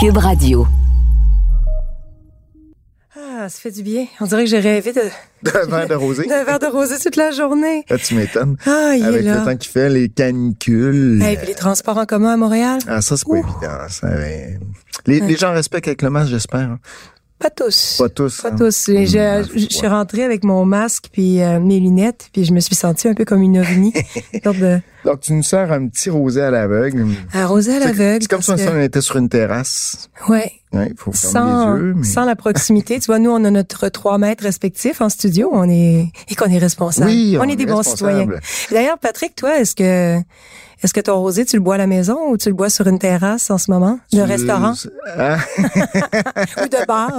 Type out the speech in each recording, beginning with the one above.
Cube Radio. Ah, ça fait du bien. On dirait que j'ai rêvé de... D'un verre de rosé. D'un verre de rosé toute la journée. Ah, tu m'étonnes. Ah, il Avec est là. le temps qu'il fait, les canicules. Et puis les transports en commun à Montréal? Ah, ça, c'est pas évident. ça, mais- Les, les gens respectent avec le masque, j'espère. hein. Pas tous. Pas tous. Pas hein. Je, Hmm, je- je suis rentrée avec mon masque puis euh, mes lunettes, puis je me suis sentie un peu comme une ovni. De Donc, tu nous sers un petit rosé à l'aveugle. arrosée à l'aveugle. C'est comme si que- on était sur une terrasse. Ouais. Faut Sans, les yeux. Mais... sans la proximité. tu vois, nous, on a notre 3 mètres respectifs en studio. On est, et qu'on est responsable. Oui, on, est des bons citoyens. D'ailleurs, Patrick, toi, est-ce que, est-ce que ton rosé, tu le bois à la maison ou tu le bois sur une terrasse en ce moment? De Tu- restaurant? Ah, ou de bar?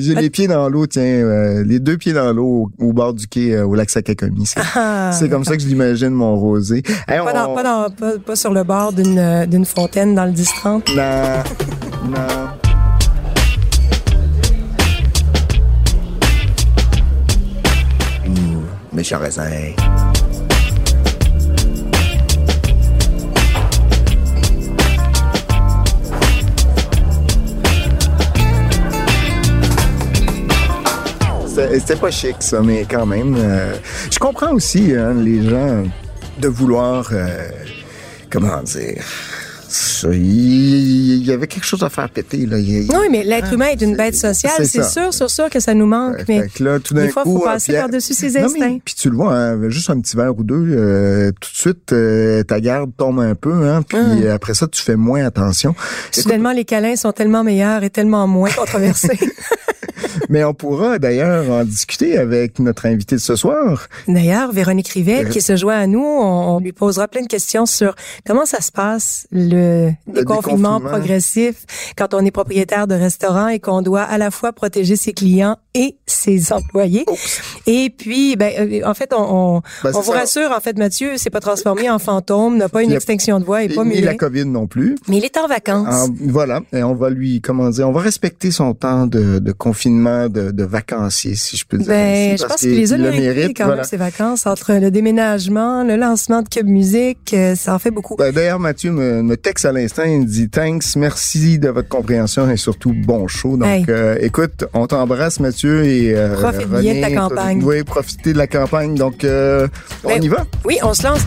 J'ai les pieds dans l'eau, tiens, euh, les deux pieds dans l'eau au, au bord du quai euh, au lac Sakakomi. C'est Ah. c'est comme ça que je l'imagine, mon rosé. Hey, Pas, dans, on- pas, dans- pas- pas sur le bord d'une, euh, d'une fontaine dans le 10-30. Non, non. Méchant raisin. C'était pas chic, ça, mais quand même. euh, je comprends aussi hein, les gens de vouloir, euh, comment dire, il y avait quelque chose à faire péter. Là. Il- Oui, mais l'être humain est une bête sociale. c'est sûr, sûr, sûr que ça nous manque. Ouais, mais fait que là, tout d'un des fois, il faut euh, passer par-dessus ses non, instincts. Puis tu le vois, hein, juste un petit verre ou deux, euh, tout de suite, euh, ta garde tombe un peu, hein, puis Hum. après ça, tu fais moins attention. Soudainement, les câlins sont tellement meilleurs et tellement moins controversés. Mais on pourra d'ailleurs en discuter avec notre invité de ce soir. D'ailleurs, Véronique Rivet, Euh, qui se joint à nous, on, on lui posera plein de questions sur comment ça se passe, le, déconfinement déconfinement. progressif, quand on est propriétaire de restaurant et qu'on doit à la fois protéger ses clients et ses employés. Et puis, ben, euh, en fait, on, on, Ben, on c'est vous ça. rassure, en fait, Mathieu s'est pas transformé en fantôme, n'a pas une a- extinction de voix et Et pas ni la COVID non plus. Mais il est en vacances. En- voilà, et on va lui, comment dire, on va respecter son temps de, de confinement, de, de vacancier, si je peux dire. Ben, ainsi, je pense qu'il les a quand voilà. même, ces vacances, entre le déménagement, le lancement de Cube Musique, euh, ça en fait beaucoup. Ben, D'ailleurs, Mathieu me, me texte à l'instant, il me dit thanks, merci de votre compréhension et surtout bon show. Donc, Hey. euh, écoute, on t'embrasse, Mathieu, et euh, Profite bien de ta campagne. oui, profitez de la campagne. Donc, euh, on Ben, y va? Oui, on se lance.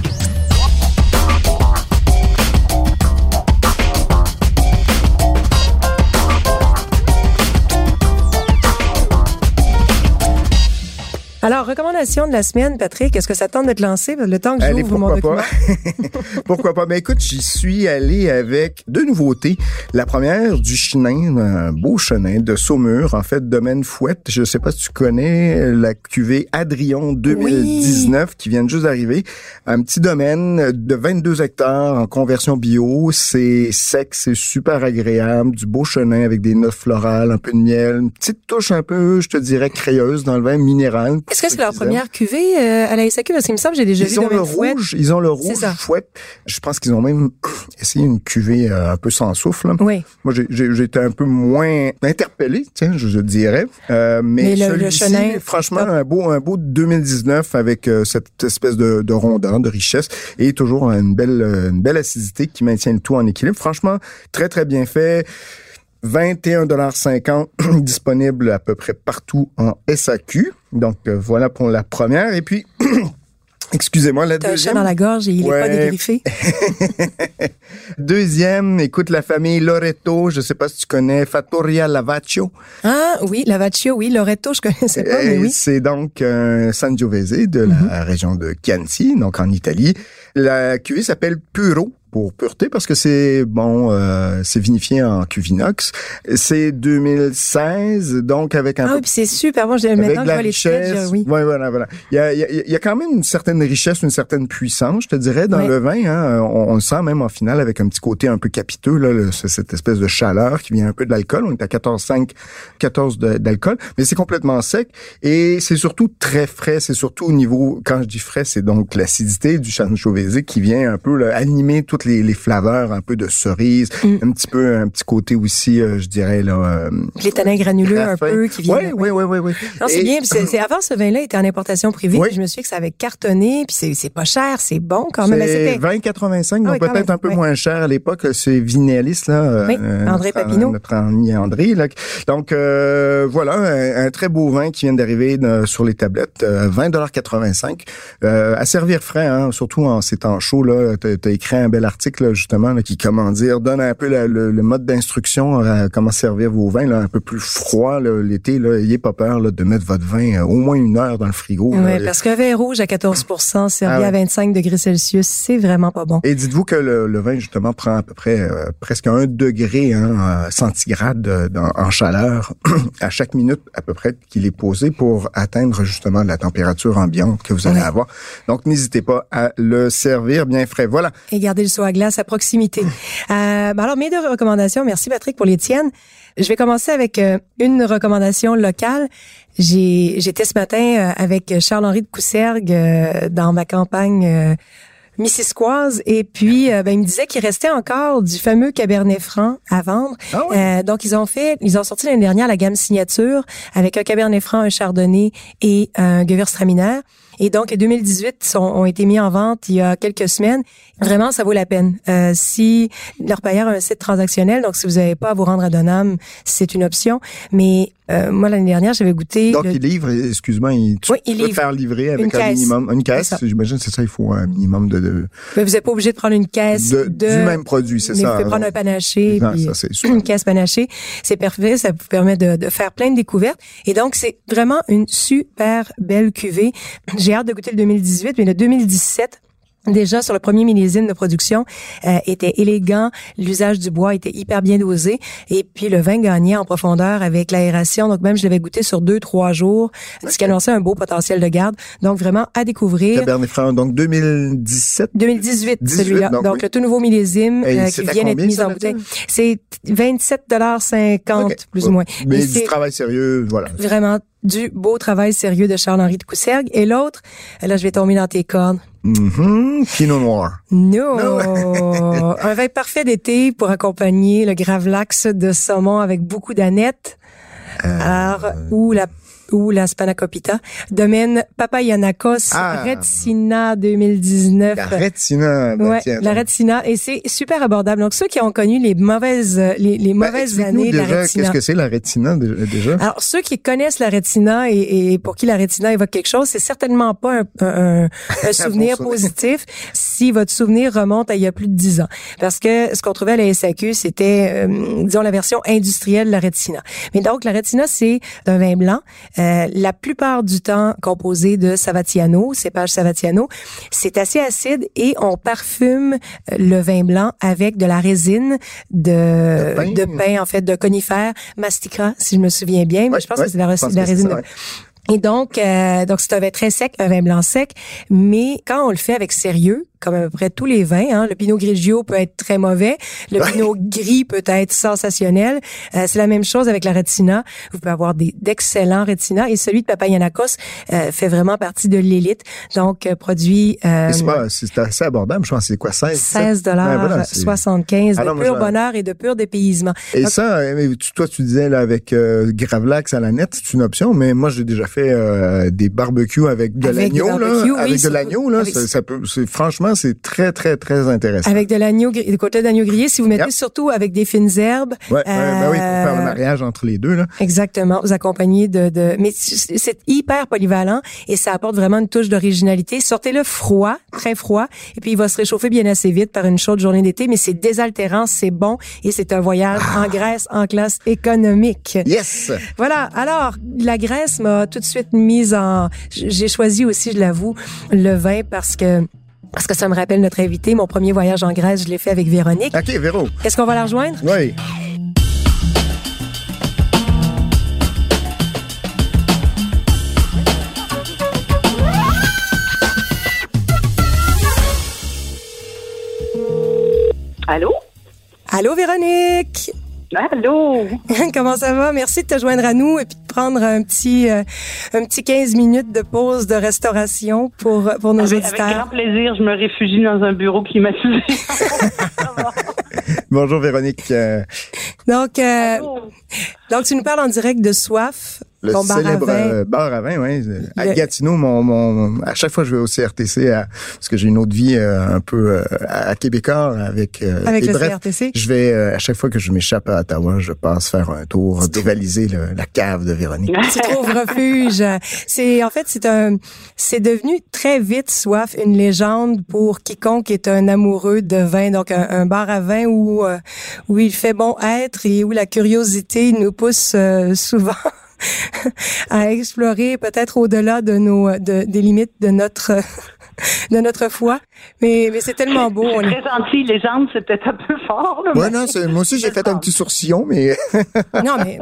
Alors, recommandation de la semaine, Patrick, est-ce que ça tente de te lancer? Le temps que Allez, j'ouvre mon pourquoi document. pas? pourquoi pas? Mais écoute, j'y suis allé avec deux nouveautés. La première, du chenin, un beau chenin de Saumur, en fait, domaine Fouette. Je sais pas si tu connais la cuvée Adrion 2019 qui vient juste d'arriver. Un petit domaine de 22 hectares en conversion bio. C'est sec, c'est super agréable. Du beau chenin avec des notes florales, un peu de miel, une petite touche un peu, je te dirais, crayeuse dans le vin minéral. Est-ce que c'est leur première cuvée euh, à la SAQ? Parce qu'il me semble que j'ai déjà vu Ils ont le rouge, ils ont le rouge fouette. Je pense qu'ils ont même essayé une cuvée euh, un peu sans souffle. Oui. Moi, été un peu moins interpellé, tiens, je, je dirais. Euh, mais Mais le- le celui-ci, chenin, franchement, un beau, un beau 2019 avec euh, cette espèce de, de rondeur, de richesse et toujours une belle, euh, une belle acidité qui maintient le tout en équilibre. Franchement, très très bien fait. 21,50 disponible à peu près partout en SAQ. Donc euh, voilà pour la première. Et puis, excusez-moi, la T'as un chat deuxième. dans la gorge et il est pas dégriffé. Deuxième, écoute la famille Loreto. Je sais pas si tu connais Fattoria Lavaccio. Ah oui, la Vaccio, oui. Loretto, je connaissais pas, mais oui. C'est donc un Sangiovese de la région de Chianti, donc en Italie. La cuvée s'appelle Puro pour pureté parce que c'est bon, euh, c'est vinifié en cuvinox. C'est 2016, donc avec un Ah oui, puis c'est super bon. Je- avec Maintenant je la les richesse. sketchs, oui. Ouais, voilà, voilà. Il y a, il y a- il y a quand même une certaine richesse, une certaine puissance, je te dirais, dans le vin. Hein. On, on le sent même en finale avec un petit côté un peu capiteux, là, le- cette espèce de chaleur qui vient un peu de l'alcool. On est à 14,5, 14 de- d'alcool, mais c'est complètement sec et c'est surtout très frais. C'est surtout au niveau, quand je dis frais, c'est donc l'acidité du Sangiovese qui vient un peu là, animer toute les, les flaveurs un peu de cerise, Mm. un petit peu, un petit côté aussi, euh, je dirais là. euh, Les tanins granuleux un peu qui viennent. Oui, oui, oui, oui, oui. Non, c'est bien. c'est- avant, ce vin-là était en importation privée. Oui. puis Je me suis dit que ça avait cartonné. Puis c'est- c'est pas cher, c'est bon quand même. C'est c'était 20,85, Ah donc oui, peut-être un peu oui. moins cher à l'époque. C'est Vinéalis, là. euh, Oui, euh, André notre- Papineau. Notre ami André, là. Donc, voilà, un, un très beau vin qui vient d'arriver sur les tablettes. Euh, 20,85 euh, À servir frais, hein, surtout en ces temps chauds, là. T'as as écrit un bel article, là, justement, là, qui, comment dire, donne un peu la- le, le mode d'instruction à comment servir vos vins, là, un peu plus froid, l'été, là. Ayez pas peur, là, de mettre votre vin euh, au moins une heure dans le frigo. Ouais, parce qu'un vin rouge à 14 servi Ah à 25 degrés Celsius, c'est vraiment pas bon. Et dites-vous que le, le vin, justement, prend à peu près euh, presque un degré hein, euh, centigrade euh, dans- en chaleur à chaque minute à peu près qu'il est posé pour atteindre justement la température ambiante que vous allez Ouais. avoir. Donc, n'hésitez pas à le servir bien frais. Voilà. Et garder le à glace à proximité. Euh, alors, mes deux recommandations, merci Patrick pour les tiennes. Je vais commencer avec euh, une recommandation locale. J'étais ce matin euh, avec Charles-Henri de Coussergues euh, dans ma campagne missisquoise et puis euh, ben, il me disait qu'il restait encore du fameux Cabernet Franc à vendre. Ah oui? Euh, donc ils ont fait, ils ont sorti l'année dernière la gamme signature avec un Cabernet Franc, un Chardonnay et un Gewürztraminer. Et donc, les 2018 sont, ont été mis en vente il y a quelques semaines. Vraiment, ça vaut la peine. Euh, si leur payeur a un site transactionnel, donc si vous n'avez pas à vous rendre à Donham, c'est une option. Mais euh, moi, l'année dernière, j'avais goûté... Donc, le- il livre, excuse-moi, il, tu Oui, il peux faire livrer avec un minimum. Une caisse, j'imagine, c'est ça, il faut un minimum de, de, Mais vous n'êtes pas obligé de prendre une caisse de- de... du même produit, c'est ça. vous pouvez prendre un panaché, Non, puis ça, une caisse panachée. C'est parfait, ça vous permet de, de faire plein de découvertes. Et donc, c'est vraiment une super belle cuvée. J'ai hâte de goûter le 2018, mais le 2017... Déjà sur le premier millésime de production euh, était élégant, l'usage du bois était hyper bien dosé et puis le vin gagnait en profondeur avec l'aération. Donc même je l'avais goûté sur deux trois jours, ce qui annonçait un beau potentiel de garde. Donc vraiment à découvrir. Cabernet Franc, donc 2017. 2018, 18, celui-là. donc Donc, oui. le tout nouveau millésime euh, qui vient d'être mis en bouteille. C'est 27,50 Ok. plus ou moins. Mais Et du travail sérieux, voilà. vraiment du beau travail sérieux de Charles-Henri de Coussergues. Et l'autre, là, je vais tomber dans tes cordes. Mhm. Pinot Noir. No! un vin parfait d'été pour accompagner le gravlax de saumon avec beaucoup d'aneth. Euh, Alors, ou la ou la Spanakopita. Domaine Papayanakos Ah. Retsina 2019. La rétina. ben, Ouais, tiens, la Retina et c'est super abordable. Donc ceux qui ont connu les mauvaises euh, les, les Ben, mauvaises années de la Retina. Qu'est-ce que c'est la rétina dé- déjà? Alors ceux qui connaissent la Retina et, et pour qui la Retina évoque quelque chose, c'est certainement pas un, un- un- souvenir. positif si votre souvenir remonte à il y a plus de dix ans. Parce que ce qu'on trouvait à la SAQ, c'était euh, disons la version industrielle de la Retina. Mais donc la Retina c'est un vin blanc, euh, la plupart du temps composé de Savatiano, cépage Savatiano. C'est assez acide et on parfume euh, le vin blanc avec de la résine de De pin. de pin en fait de conifères masticra si je me souviens bien mais Ouais, je pense ouais, que c'est de la, de résine ça, et donc, euh, donc c'est un vin très sec, un vin blanc sec, mais quand on le fait avec sérieux, comme à peu près tous les vins, hein, le Pinot Grigio peut être très mauvais, le Ouais. Pinot Gris peut être sensationnel. Euh, c'est la même chose avec la Retina. Vous pouvez avoir des d'excellents Retina et celui de Papayanakos euh, fait vraiment partie de l'élite. Donc, euh, produit euh, C'est pas, c'est assez abordable, je pense. C'est quoi, 16? 16 Ouais, dollars voilà, c'est- 75 Ah de pur je- bonheur et de pur dépaysement. Et Donc, ça, euh, toi, tu disais là avec euh, Gravlax à la nette, c'est une option, mais moi, j'ai déjà fait euh, des barbecues avec de Avec l'agneau, là. oui, avec de l'agneau, là. avec- Ça, ça peut, c'est, franchement, c'est très, très, très intéressant. avec de l'agneau, des côtés d'agneau grillé, si vous mettez Yep. surtout avec des fines herbes. Ouais, ben oui, pour faire le euh, mariage entre les deux, là. Exactement, vous accompagnez de, de mais c'est hyper polyvalent et ça apporte vraiment une touche d'originalité. Sortez-le froid, très froid, et puis il va se réchauffer bien assez vite par une chaude journée d'été, mais c'est désaltérant, c'est bon et c'est un voyage en Grèce en classe économique. Yes! Voilà. Alors, la Grèce m'a tout de suite mise en. J'ai choisi aussi, je l'avoue, le vin parce que parce que ça me rappelle notre invité. Mon premier voyage en Grèce, je l'ai fait avec Véronique. OK, Véro. Est-ce qu'on va la rejoindre? Oui. Allô? Allô, Véronique? Allô? Comment ça va? Merci de te joindre à nous et puis de prendre un petit, euh, un petit 15 minutes de pause de restauration pour, pour nos avec, auditeurs. Avec grand plaisir, je me réfugie dans un bureau climatisé. Bonjour Véronique. Euh, donc, euh, donc tu nous parles en direct de Soif. Le ton bar célèbre à vin. euh, bar à vin, oui. À Gatineau, mon, mon, à chaque fois que je vais au CRTC, à, parce que j'ai une autre vie euh, un peu euh, à Québécois avec. euh, Avec et le bref, CRTC. Je vais euh, à chaque fois que je m'échappe à Ottawa, je passe faire un tour, dévaliser le- la cave de Véronique. tu trouves refuge. C'est en fait c'est un c'est devenu très vite soif une légende pour quiconque est un amoureux de vin donc un, un bar à vin où où il fait bon être et où la curiosité nous pousse euh, souvent à explorer peut-être au-delà de nos de, des limites de notre de notre foi mais mais c'est tellement beau on est- Très gentil, légende, c'est peut-être un peu fort. Là, Ouais, mais- non, c'est- moi aussi j'ai fait un petit sourcillon, mais Non, mais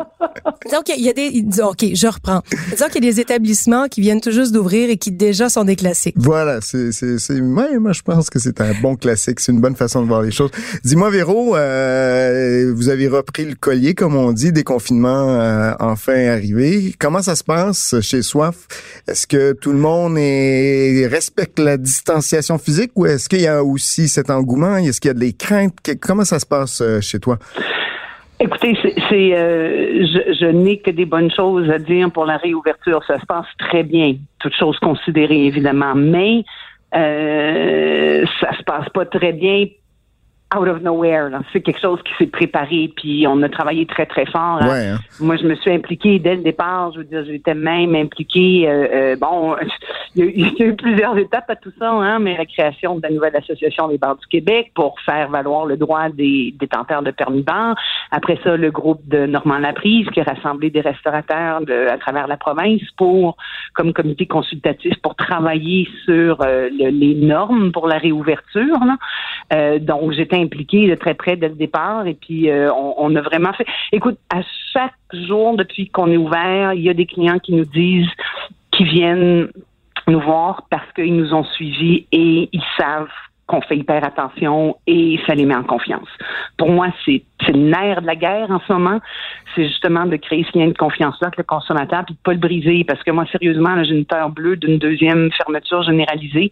disons qu'il y a des. disons, OK, je reprends. Disons qu'il y a des établissements qui viennent tout juste d'ouvrir et qui déjà sont des classiques. voilà, c'est, c'est, ouais, moi je pense que c'est un bon classique, c'est une bonne façon de voir les choses. Dis-moi Véro, euh, vous avez repris le collier comme on dit, déconfinement euh, enfin Comment ça se passe chez Soif? Est-ce que tout le monde respecte la distanciation physique ou est-ce qu'il y a aussi cet engouement? Est-ce qu'il y a des craintes? Comment ça se passe euh, chez toi? Écoutez, c'est, euh, je, je n'ai que des bonnes choses à dire pour la réouverture. Ça se passe très bien, toutes choses considérées évidemment, mais euh, ça se passe pas très bien out of nowhere. C'est quelque chose qui s'est préparé, puis on a travaillé très très fort. Ouais. hein? Moi, je me suis impliquée dès le départ. Je veux dire, j'étais même impliquée. euh, euh, bon, il y, a, eu- il y a eu plusieurs étapes à tout ça, hein, mais la création de la nouvelle association des bars du Québec pour faire valoir le droit des détenteurs de permis bar. Après ça, le groupe de Normand Laprise qui a rassemblé des restaurateurs de, à travers la province pour, comme comité consultatif, pour travailler sur euh, le- les normes pour la réouverture. là. Euh, donc, j'étais de très près dès le départ et puis euh, on, on a vraiment fait. Écoute, à chaque jour depuis qu'on est ouvert, il y a des clients qui nous disent, qui viennent nous voir parce qu'ils nous ont suivis et ils savent qu'on fait hyper attention et ça les met en confiance. Pour moi, c'est c'est le nerf de la guerre en ce moment. C'est justement de créer ce lien de confiance-là avec le consommateur puis de pas le briser. Parce que moi, sérieusement, là, j'ai une peur bleue d'une deuxième fermeture généralisée.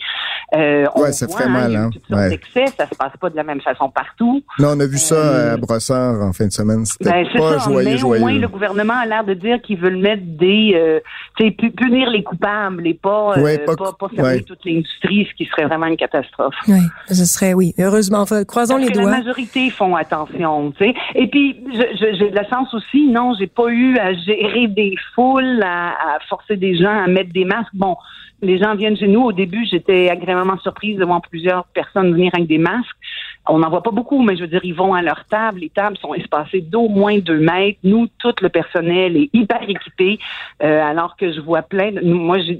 Euh, on Ouais, ça voit, ferait mal, hein? Ouais. d'excès. Ça se passe pas de la même façon partout. Non, on a vu ça Euh, à Brossard en fin de semaine. C'était Ben, c'est pas ça, joyeux, mais joyeux. au moins le gouvernement a l'air de dire qu'ils veulent mettre des, euh, tu sais, pu- punir les coupables et pas, euh, Ouais, pas pas, cou- pas fermer ouais. toute l'industrie, ce qui serait vraiment une catastrophe. Oui, ce serait oui. Heureusement, enfin, croisons Parce les que doigts. la majorité font attention, tu sais. Et puis, j'ai de la chance aussi, non, j'ai pas eu à gérer des foules, à, à forcer des gens à mettre des masques. Bon, les gens viennent chez nous. Au début, j'étais agréablement surprise de voir plusieurs personnes venir avec des masques. On n'en voit pas beaucoup, mais je veux dire, ils vont à leur table. Les tables sont espacées d'au moins deux mètres. Nous, tout le personnel est hyper équipé, euh, alors que je vois plein. De, moi, je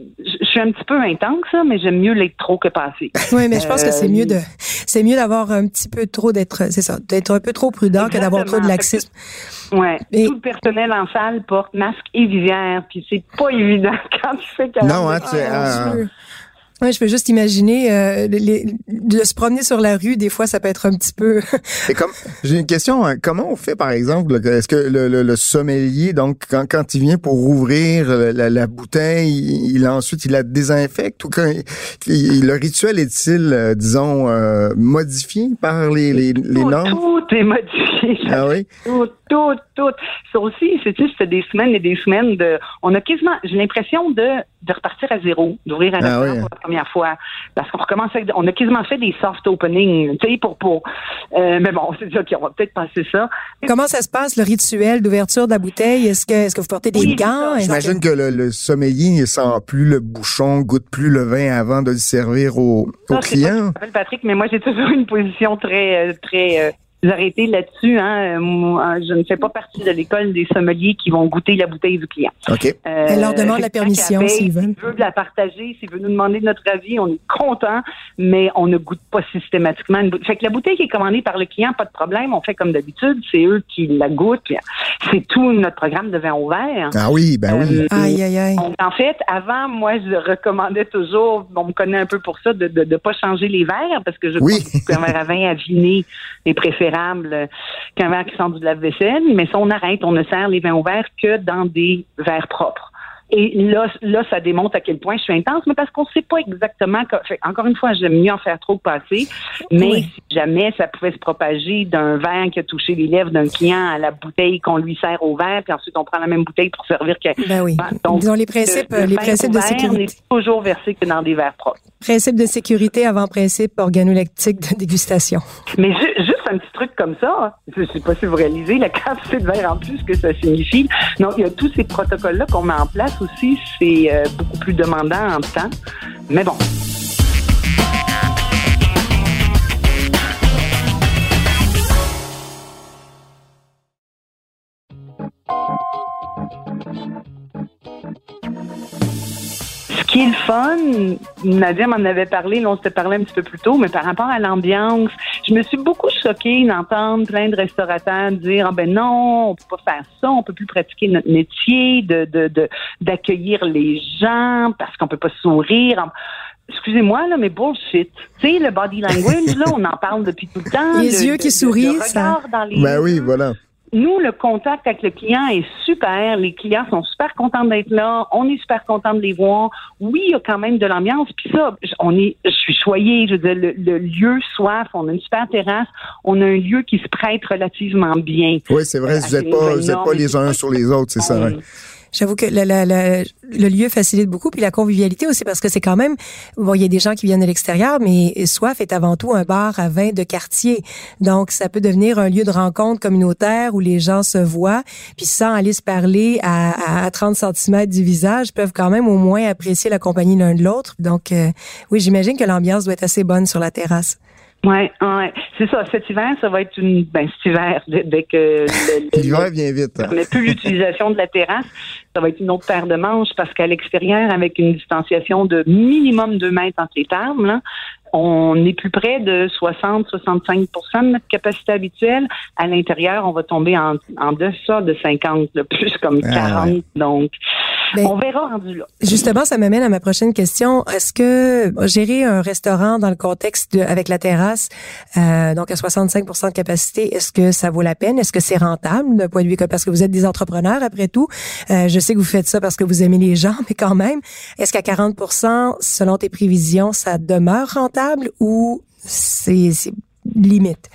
suis un petit peu intense, ça, mais j'aime mieux l'être trop que passer. Oui, mais je pense que c'est Euh, mieux de c'est mieux d'avoir un petit peu trop d'être c'est ça, d'être un peu trop prudent que d'avoir trop de laxisme. Ouais. Et- Tout le personnel en salle porte masque et visière, puis c'est pas évident quand tu fais 40 Non, hein, tu sais, Ouais, je peux juste imaginer euh, les- les- de se promener sur la rue. Des fois, ça peut être un petit peu. Et comme j'ai une question, hein, comment on fait par exemple Est-ce que le, le- le sommelier, donc quand, quand il vient pour ouvrir la, la bouteille, il, il- ensuite il la désinfecte ou quand il- le rituel est-il, euh, disons, euh, modifié par les, les, les normes? tout est modifié. Ah oui? Tout, tout, tout. Ça aussi, c'est tu sais, des semaines et des semaines de. On a quasiment, j'ai l'impression de, de repartir à zéro, d'ouvrir un Ah restaurant oui. pour la première fois, parce qu'on recommence avec, on a quasiment fait des soft openings, tu sais, pour pour. euh, mais bon, c'est ok, on va peut-être passer ça. Comment ça se passe le rituel d'ouverture de la bouteille? Est-ce que est-ce que vous portez des Oui, gants? que- J'imagine que le, le sommelier ne sent plus le bouchon, goûte plus le vin avant de le servir au, au client. Patrick, mais moi, j'ai toujours une position très, euh, très arrêtée là-dessus. Hein. Moi, je ne fais pas partie de l'école des sommeliers qui vont goûter la bouteille du client. OK. Euh, Elle leur demande la que permission s'ils veulent. S'il veut la partager, s'il veut nous demander notre avis, on est content, mais on ne goûte pas systématiquement une. Fait que la bouteille qui est commandée par le client, pas de problème, on fait comme d'habitude, c'est eux qui la goûtent. C'est tout notre programme de vin ouvert. Ah oui, ben oui. Euh, Aïe aïe aïe. en fait, avant, moi, je recommandais toujours, on me connaît un peu pour ça, de ne pas changer les verres, parce que je Oui. pense qu'un verre à vin à viner est préférable préférable qu'un verre qui sort du lave-vaisselle, mais ça, on arrête, on ne sert les vins ouverts que dans des verres propres. Et là, là, ça démontre à quel point je suis intense, mais parce qu'on ne sait pas exactement. encore une fois, j'aime mieux en faire trop que passer. Mais si jamais ça pouvait se propager d'un verre qui a touché les lèvres d'un client à la bouteille qu'on lui sert au verre, puis ensuite on prend la même bouteille pour servir que. Ben oui. Donc, Disons les principes, les principes de sécurité. toujours versé que dans des verres propres. Principe de sécurité avant principe organoleptique de dégustation. Mais juste un petit truc comme ça, hein. je ne sais pas si vous réalisez la quantité de verre en plus que ça signifie. Donc, il y a tous ces protocoles-là qu'on met en place aussi, c'est euh, beaucoup plus demandant en temps. Mais bon. Qui est le fun, Nadia m'en avait parlé, là, on s'était parlé un petit peu plus tôt, mais par rapport à l'ambiance, je me suis beaucoup choquée d'entendre plein de restaurateurs dire, ah ben non, on peut pas faire ça, on peut plus pratiquer notre métier, de, de, d'accueillir les gens parce qu'on peut pas sourire. Excusez-moi, là, mais bullshit. Tu sais, le body language, là, on en parle depuis tout le temps. Les yeux qui sourient, ça. Dans les ben oui, voilà nous, le contact avec le client est super. Les clients sont super contents d'être là. On est super contents de les voir. Oui, il y a quand même de l'ambiance. Puis ça, on est, je suis choyée. Je veux dire, le, lieu soif. On a une super terrasse. On a un lieu qui se prête relativement bien. Oui, c'est vrai. Vous n'êtes pas, vous êtes pas les uns sur les autres, c'est ça. Hein? J'avoue que le lieu facilite beaucoup, puis la convivialité aussi, parce que c'est quand même, bon, il y a des gens qui viennent de l'extérieur, mais Soif est avant tout un bar à vin de quartier. Donc, ça peut devenir un lieu de rencontre communautaire où les gens se voient, puis sans aller se parler à, à 30 cm du visage, peuvent quand même au moins apprécier la compagnie l'un de l'autre. Donc, euh, oui, j'imagine que l'ambiance doit être assez bonne sur la terrasse. Oui, ouais. c'est ça. Cet hiver, ça va être une. Ben, cet hiver, dès que. L'hiver vient vite. Hein. Mais plus l'utilisation de la terrasse, ça va être une autre paire de manches parce qu'à l'extérieur, avec une distanciation de minimum deux mètres entre les tables, là, on est plus près de 60-65% de notre capacité habituelle. À l'intérieur, on va tomber en, en deçà de 50, plus comme 40. Ah Donc, ben, on verra rendu là. Justement, ça m'amène à ma prochaine question. Est-ce que gérer un restaurant dans le contexte de, avec la terrasse, euh, donc à 65% de capacité, est-ce que ça vaut la peine? Est-ce que c'est rentable d'un point de vue parce que vous êtes des entrepreneurs après tout? Euh, je sais que vous faites ça parce que vous aimez les gens, mais quand même, est-ce qu'à 40% selon tes prévisions, ça demeure rentable? ou c'est limite?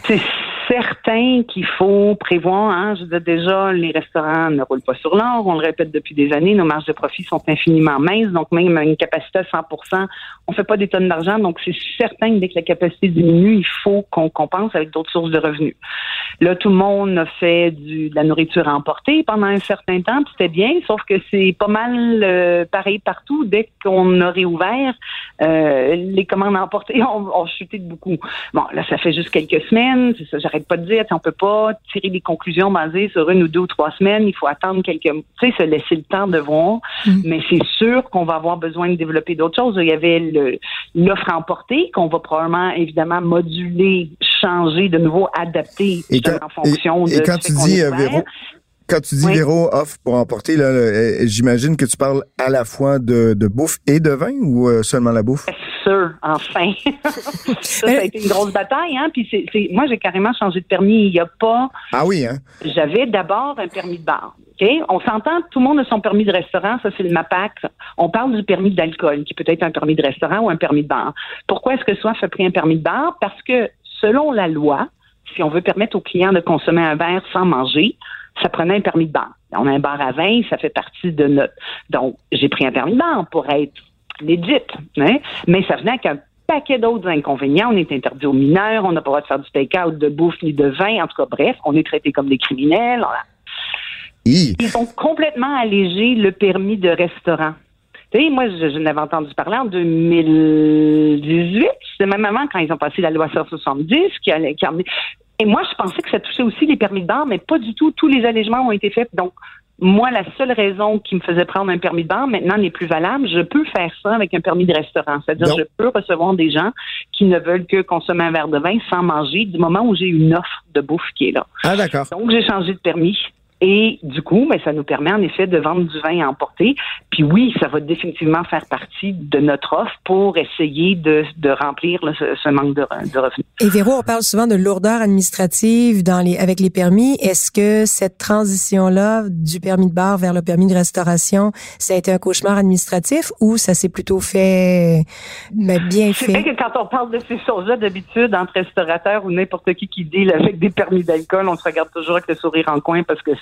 Certain qu'il faut prévoir. Hein, je veux déjà, les restaurants ne roulent pas sur l'or. On le répète depuis des années. Nos marges de profit sont infiniment minces. Donc, même une capacité à 100% on fait pas des tonnes d'argent. Donc, c'est certain que dès que la capacité diminue, il faut qu'on compense avec d'autres sources de revenus. Là, tout le monde a fait de la nourriture emportée pendant un certain temps. C'était bien, sauf que c'est pas mal euh, pareil partout. Dès qu'on a réouvert, euh, les commandes emportées ont, ont, chuté de beaucoup. Bon, là, ça fait juste quelques semaines. C'est ça, pas de dire. On peut pas tirer des conclusions basées sur une ou deux ou trois semaines. Il faut attendre quelques, tu sais, se laisser le temps de voir. Mm. Mais c'est sûr qu'on va avoir besoin de développer d'autres choses. Il y avait l'offre emportée qu'on va probablement évidemment moduler, changer, de nouveau adapter en fonction de. Et quand tu dis euh, Véro, quand tu dis Véro offre pour emporter, là, euh, j'imagine que tu parles à la fois de, de bouffe et de vin ou euh, seulement la bouffe? Sûr, enfin. ça, ça a été une grosse bataille, hein. Puis c'est, moi, j'ai carrément changé de permis. Il n'y a pas. Ah oui, hein? J'avais d'abord un permis de bar. OK? On s'entend, tout le monde a son permis de restaurant, ça c'est le MAPAC. On parle du permis d'alcool, qui peut être un permis de restaurant ou un permis de bar. Pourquoi est-ce que SOIF a pris un permis de bar? Parce que selon la loi, si on veut permettre aux clients de consommer un verre sans manger, ça prenait un permis de bar. On a un bar à vin, ça fait partie de notre. Donc, j'ai pris un permis de bar pour être legit, hein? mais ça venait avec un paquet d'autres inconvénients. On est interdit aux mineurs, on n'a pas le droit de faire du take-out, de bouffe ni de vin. En tout cas, bref, on est traité comme des criminels. Ils ont complètement allégé le permis de restaurant. Tu sais, moi, je, n'avais entendu parler en 2018. C'était même avant quand ils ont passé la loi 170 qui, allait, qui a Et moi, je pensais que ça touchait aussi les permis de bar, mais pas du tout. Tous les allègements ont été faits. Donc, moi, la seule raison qui me faisait prendre un permis de bar maintenant n'est plus valable. Je peux faire ça avec un permis de restaurant. C'est-à-dire, je peux recevoir des gens qui ne veulent que consommer un verre de vin sans manger du moment où j'ai une offre de bouffe qui est là. Ah, d'accord. Donc, j'ai changé de permis. Et du coup, mais ben, ça nous permet en effet de vendre du vin à emporter. Puis oui, ça va définitivement faire partie de notre offre pour essayer de, de remplir ce, manque de, de, revenus. Et Véro, on parle souvent de lourdeur administrative dans les, avec les permis. Est-ce que cette transition-là du permis de bar vers le permis de restauration, ça a été un cauchemar administratif ou ça s'est plutôt fait ben, bien fait? C'est vrai que quand on parle de ces choses-là, d'habitude, entre restaurateurs ou n'importe qui qui deal avec des permis d'alcool, on se regarde toujours avec le sourire en coin parce que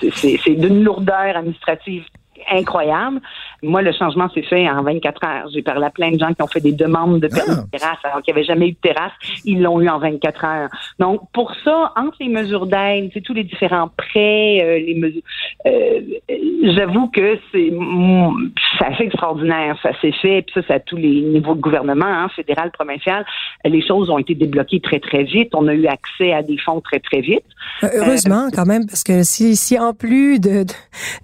c'est d'une lourdeur administrative incroyable. Moi, le changement s'est fait en 24 heures. J'ai parlé à plein de gens qui ont fait des demandes de permis de terrasse alors qu'il n'y avait jamais eu de terrasse. Ils l'ont eu en 24 heures. Donc, pour ça, entre les mesures d'aide, tous les différents prêts, euh, les mesures, euh, j'avoue que c'est, c'est assez extraordinaire. Ça s'est fait, puis ça, c'est à tous les niveaux de gouvernement, hein, fédéral, provincial. Les choses ont été débloquées très, très vite. On a eu accès à des fonds très, très vite. Euh, heureusement, quand même, parce que si, si en plus de, de,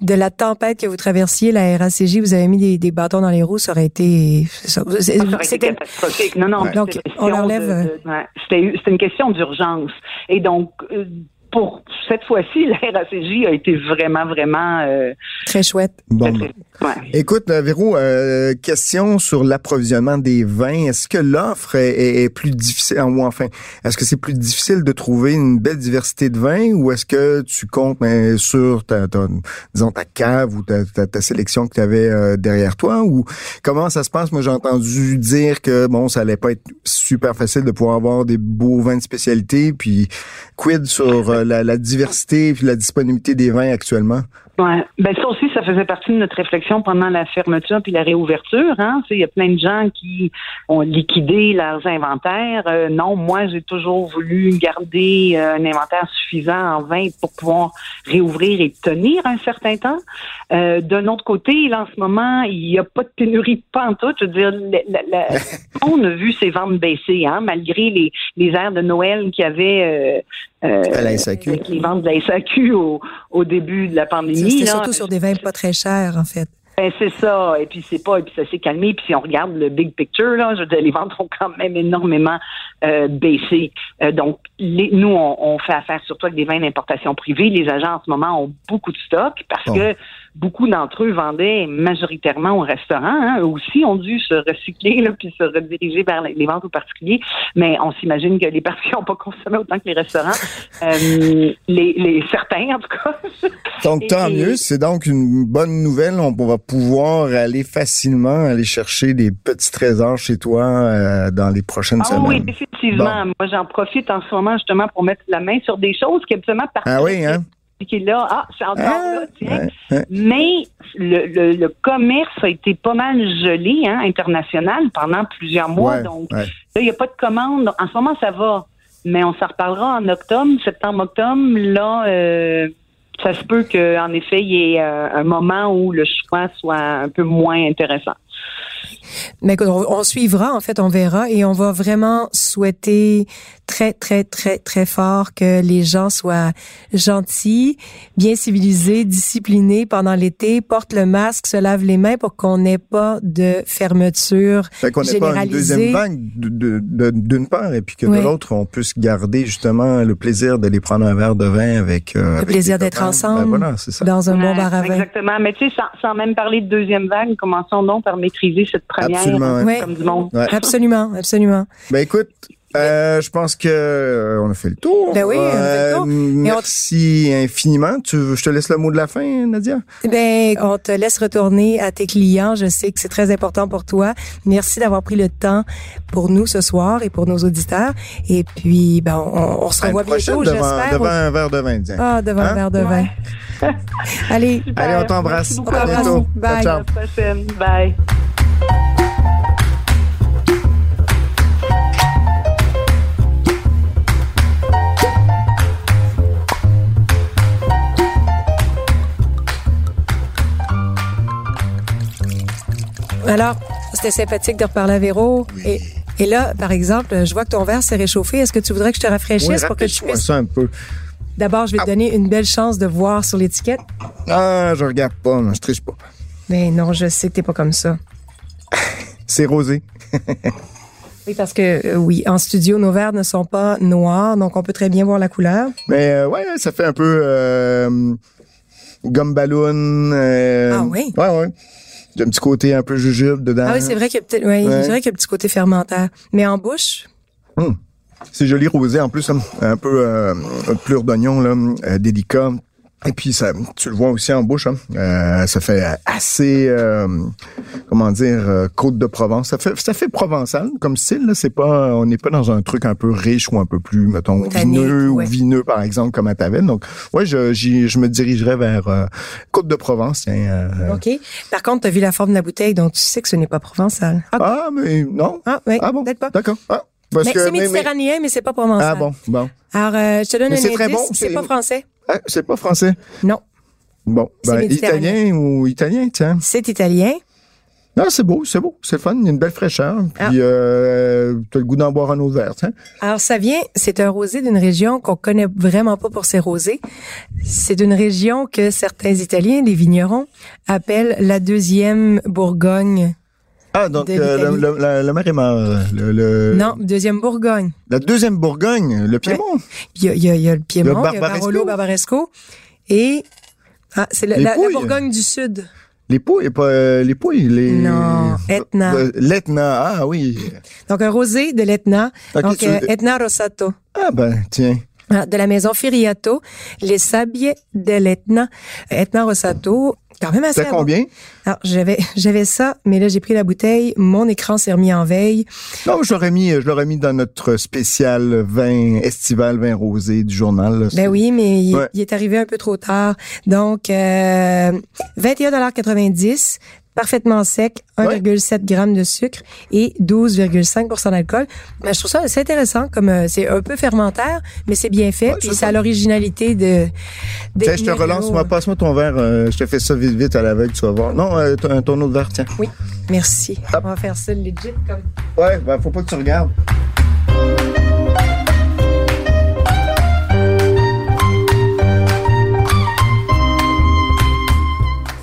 de la tempête que vous traversiez la RACJ, vous avez mis des, des, bâtons dans les roues, ça aurait été. C'était catastrophique. Non, non. Donc, on l'enlève. Euh, c'était une question d'urgence. Et donc, euh, pour cette fois-ci, la RACJ a été vraiment, vraiment... Euh, très chouette. Bon, Écoute, euh, Véro, euh, question sur l'approvisionnement des vins. Est-ce que l'offre est, plus difficile, ou enfin, est-ce que c'est plus difficile de trouver une belle diversité de vins ou est-ce que tu comptes ben, sur ta, disons, ta cave ou ta, ta, sélection que tu avais derrière toi? Ou comment ça se passe? Moi, j'ai entendu dire que, bon, ça allait pas être super facile de pouvoir avoir des beaux vins de spécialité, puis quid sur la, diversité et la disponibilité des vins actuellement? Ouais. Ben ça aussi, ça faisait partie de notre réflexion pendant la fermeture puis la réouverture. Hein. Il y a plein de gens qui ont liquidé leurs inventaires. Euh, non, moi, j'ai toujours voulu garder euh, un inventaire suffisant en vin pour pouvoir réouvrir et tenir un certain temps. Euh, D'un autre côté, là, en ce moment, il n'y a pas de pénurie de pain tout. Je veux dire, on a vu ses ventes baisser, hein, malgré les, les airs de Noël qui avaient euh, à la SAQ. Avec les ventes de la SAQ au, au début de la pandémie. C'était surtout sur des vins pas très chers, en fait. Ben, c'est ça. Et puis c'est pas, et puis ça s'est calmé. Puis si on regarde le big picture, là, je les ventes ont quand même énormément euh, baissé. Euh, donc les, nous, on, on, fait affaire surtout avec des vins d'importation privée. Les agents en ce moment ont beaucoup de stock parce que beaucoup d'entre eux vendaient majoritairement au restaurant. Hein. Eux aussi ont dû se recycler là, puis se rediriger vers les ventes aux particuliers. Mais on s'imagine que les particuliers n'ont pas consommé autant que les restaurants. Euh, les, les, certains, en tout cas. Donc, tant mieux. C'est donc une bonne nouvelle. On va pouvoir aller facilement aller chercher des petits trésors chez toi euh, dans les prochaines ah, semaines. Oui, effectivement. Moi, j'en profite en ce moment justement pour mettre la main sur des choses qui absolument Ah oui, hein? Qui est là, ah, c'est encore là, ah, tiens. Mais le, le, commerce a été pas mal gelé, hein, international, pendant plusieurs mois. donc, là, il n'y a pas de commande. En ce moment, ça va. Mais on s'en reparlera en octobre, septembre, octobre. Là, euh, ça se peut qu'en effet, il y ait euh, un moment où le choix soit un peu moins intéressant. Mais on, suivra, en fait, on verra et on va vraiment souhaiter très, très, très, très fort que les gens soient gentils, bien civilisés, disciplinés pendant l'été, portent le masque, se lavent les mains pour qu'on n'ait pas de fermeture qu'on n'ait pas une deuxième vague d'une part et puis que de l'autre, on puisse garder justement le plaisir d'aller prendre un verre de vin avec... Euh, le plaisir d'être ben ensemble voilà, ça. dans un bon bar à vin. Exactement. Mais tu sais, sans, sans, même parler de deuxième vague, commençons donc par maîtriser cette Absolument, comme du monde. Absolument, absolument. Ben écoute, euh, je pense que euh, on a fait le tour. Ben oui, on a fait le tour. Euh, merci infiniment. Tu, je te laisse le mot de la fin, Nadia? Ben, on te laisse retourner à tes clients. Je sais que c'est très important pour toi. Merci d'avoir pris le temps pour nous ce soir et pour nos auditeurs. Et puis, ben, on, on se revoit bientôt, j'espère. Devant un verre de vin, tiens. Ah, devant un hein? verre de vin. Allez. Allez, on t'embrasse. À bientôt. Bye. À la prochaine. Bye. Alors, c'était sympathique de reparler à Véro. Et, et, là, par exemple, je vois que ton verre s'est réchauffé. Est-ce que tu voudrais que je te rafraîchisse pour que tu puisses... ça un peu. D'abord, je vais te ah. donner une belle chance de voir sur l'étiquette. Ah, je regarde pas, je triche pas. Mais non, je sais que t'es pas comme ça. C'est rosé. Oui, parce que euh, oui, en studio, nos verres ne sont pas noirs, donc on peut très bien voir la couleur. Mais euh, ouais, ça fait un peu euh, gomme ballon. euh, Ah oui? Ouais, ouais. Il y a un petit côté un peu jujube dedans. Ah oui, c'est vrai qu'il y a peut-être, ouais, Ouais. c'est vrai qu'il y a un petit côté fermentaire. Mais en bouche, Hum. C'est joli rosé en plus, hein. un peu euh, plure d'oignon là, euh, délicat. Et puis ça, tu le vois aussi en bouche, hein. Euh, ça fait assez, euh, comment dire, euh, côte de Provence. Ça fait, ça fait provençal comme style. Là. C'est pas, on n'est pas dans un truc un peu riche ou un peu plus, mettons, vineux ouais. ou vineux par exemple comme à Tavel. Donc, ouais, je, je me dirigerais vers euh, côte de Provence. Tiens, euh. OK. Par contre, tu as vu la forme de la bouteille, donc tu sais que ce n'est pas provençal. Ah, Ah, mais non. ah, oui, Ah bon. peut-être pas. D'accord. Ah, parce Mais que- c'est mais- méditerranéen, mais, c'est pas provençal. Ah bon, bon. Alors, euh, je te donne Mais un c'est indice, très bon, c'est c'est- pas français. Ah, c'est pas français? Non, Bon, ben, italien ou italien, tiens. c'est italien. Non, c'est beau, c'est beau, c'est fun, une belle fraîcheur. Ah. Puis euh, t'as le goût d'en boire un autre verre, tiens. Alors, ça vient, c'est un rosé d'une région qu'on connaît vraiment pas pour ses rosés. C'est d'une région que certains Italiens, des vignerons, appellent la deuxième Bourgogne. Ah, donc euh, la, la mer est morte. Le, le- Non, deuxième Bourgogne. La deuxième Bourgogne, le Piémont. Il y a, y y le Piémont, Le il y a Barbaresco. Barolo, Barbaresco. Et, ah, c'est la, la. Bourgogne du Sud. Les pouilles, pas euh, les pouilles, les. Non, Etna. Euh, L'Etna, ah oui. Donc, un rosé de l'Etna. Donc, tu- euh, Etna Rosato. Ah ben, tiens. Ah, de la maison Firiato, les sabiers de l'Etna. Etna Rosato, quand même assez combien? Alors, j'avais, j'avais ça, mais là, j'ai pris la bouteille, mon écran s'est remis en veille. Non, je l'aurais mis, je l'aurais mis dans notre spécial vin estival, vin rosé du journal. là. Ben oui, mais il, Ouais. il est arrivé un peu trop tard. Donc, euh, 21,90 parfaitement sec, 1,7 grammes de sucre et 12,5% d'alcool. Ben, je trouve ça assez intéressant, comme euh, c'est un peu fermentaire, mais c'est bien fait, Ouais, puis c'est ça a ça. l'originalité de... Tiens, je te relance, moi, passe-moi ton verre. euh, je te fais ça vite, vite à l'aveugle, tu vas voir. Non, euh, ton, ton autre verre, tiens. Oui, merci. Hop. On va faire ça legit comme... Ouais, ben, faut pas que tu regardes.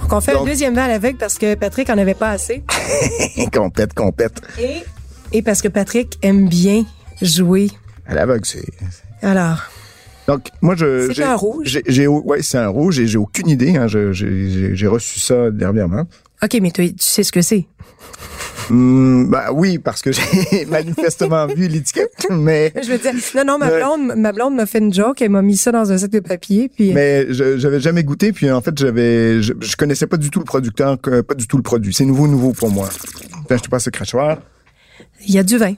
Donc, on fait Donc- un deuxième verre à l'aveugle parce que Patrick en avait pas assez. compète, compète. Et, et parce que Patrick aime bien jouer. À l'aveugle, c'est. Alors, Donc, moi, je. C'est un rouge. J'ai, ouais, c'est un rouge et j'ai aucune idée. Hein, j'ai, reçu ça dernièrement. OK, mais tu sais ce que c'est. Hum, ben oui, parce que j'ai manifestement vu l'étiquette, mais Je veux dire, non, non, ma Ouais. blonde, ma blonde m'a fait une joke, elle m'a mis ça dans un sac de papier, puis mais je, j'avais jamais goûté. Puis en fait, j'avais, je, je connaissais pas du tout le producteur, pas du tout le produit. C'est nouveau, nouveau pour moi. Là, je te passe le crachoir. il y a du vin.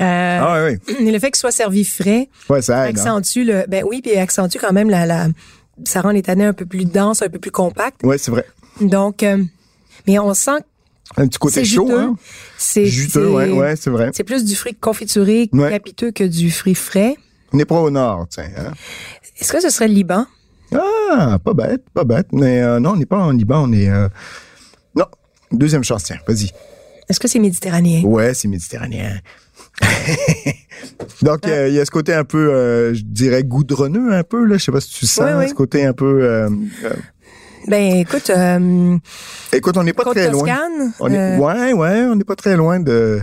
Euh, Ah ouais, et le fait qu'il soit servi frais ouais, ça aide. hein. accentue le, ben oui, puis accentue quand même la, la, ça rend les tanins un peu plus denses, un peu plus compacts. Ouais, c'est vrai. Donc, euh, mais on sent que Un petit côté chaud, juteux. hein? C'est Juteux, ouais, ouais, c'est vrai. C'est plus du fruit confituré, Ouais. capiteux que du fruit frais. On n'est pas au nord, tiens. Hein? Est-ce que ce serait le Liban? Ah, pas bête, pas bête. Mais euh, non, on n'est pas en Liban, on est. euh, Non, deuxième chance, tiens, vas-y. Est-ce que c'est méditerranéen? Ouais, c'est méditerranéen. Donc, euh, il y a ce côté un peu, euh, je dirais, goudronneux un peu, là. Je sais pas si tu sens, ce côté un peu... euh, Ben, écoute, euh, Écoute, on n'est pas très loin. Toscane? On est... euh, Ouais, ouais, on n'est pas très loin de...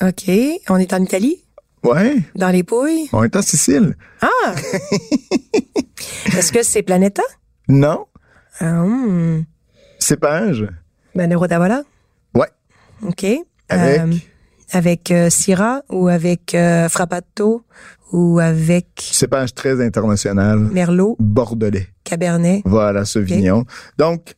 OK. On est en Italie? Ouais, Dans les Pouilles? on est en Sicile. Ah! Est-ce que c'est Planeta? Non, Ah, hum. cépage. Ben, le Rotavola? Ouais. OK. Avec? Euh, avec Syrah ou avec Frappato ou avec Cépage très international. Merlot, Bordelais. Cabernet. Voilà, Sauvignon. Donc,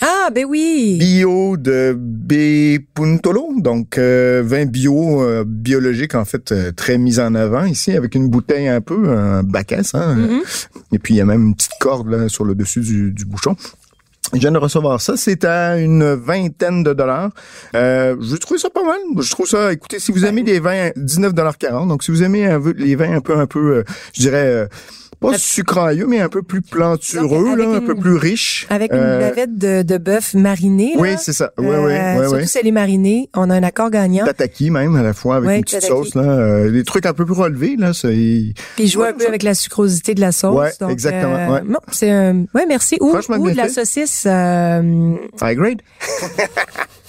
Ah, ben oui! bio de B. Puntolo, donc euh, vin bio, euh, biologique en fait, euh, très mis en avant ici, avec une bouteille un peu, un bacchus, hein, Mhm. et puis il y a même une petite corde là, sur le dessus du, du bouchon. Je viens de recevoir ça, c'est à une vingtaine de dollars. Euh, je trouve ça pas mal. Je trouve ça, écoutez, si vous aimez des vins, 19,40 Donc, si vous aimez un les vins un peu, un peu, euh, je dirais, euh, pas sucrailleux, mais un peu plus plantureux, là, un une- peu plus riche. Avec une Euh, bavette de, de bœuf mariné. là. Oui, c'est ça. Oui, Euh, oui, oui, surtout oui. est marinée, on a un accord gagnant. Tataki même à la fois avec Ouais, une petite tataki. sauce là, euh, des trucs un peu plus relevés là, Puis jouer Ouais, un peu ça- avec la sucrosité de la sauce. Ouais, donc, exactement, euh, ouais. Non, c'est un. Ouais, merci. Ou, ou de la saucisse. euh, high grade.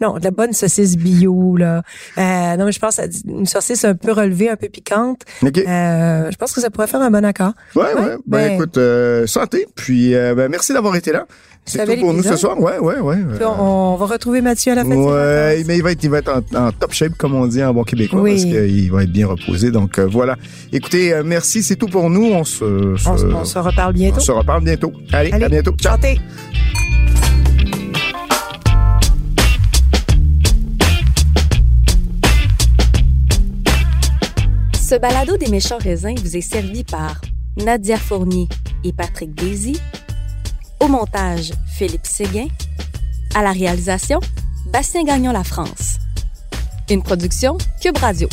Non, de la bonne saucisse bio, là. Euh, non, mais je pense à une saucisse un peu relevée, un peu piquante. OK. Euh, je pense que ça pourrait faire un bon accord. Ouais, ouais. Ben, ben- écoute, euh, santé. Puis, ben, merci d'avoir été là. C'est tout pour nous ce soir. Ouais, ouais, ouais. Puis on, on va retrouver Mathieu à la fin Ouais, mais il va être, il va être en, en top shape, comme on dit en bon québécois, Oui. parce qu'il va être bien reposé. Donc, voilà. Écoutez, merci, c'est tout pour nous. On se, On, se- on se reparle on bientôt. se reparle bientôt. Allez, Allez, à bientôt. Ciao. Santé. Ce balado des méchants raisins vous est servi par Nadia Fournier et Patrick Daisy. Au montage, Philippe Séguin. À la réalisation, Bastien Gagnon La France. Une production Cube Radio.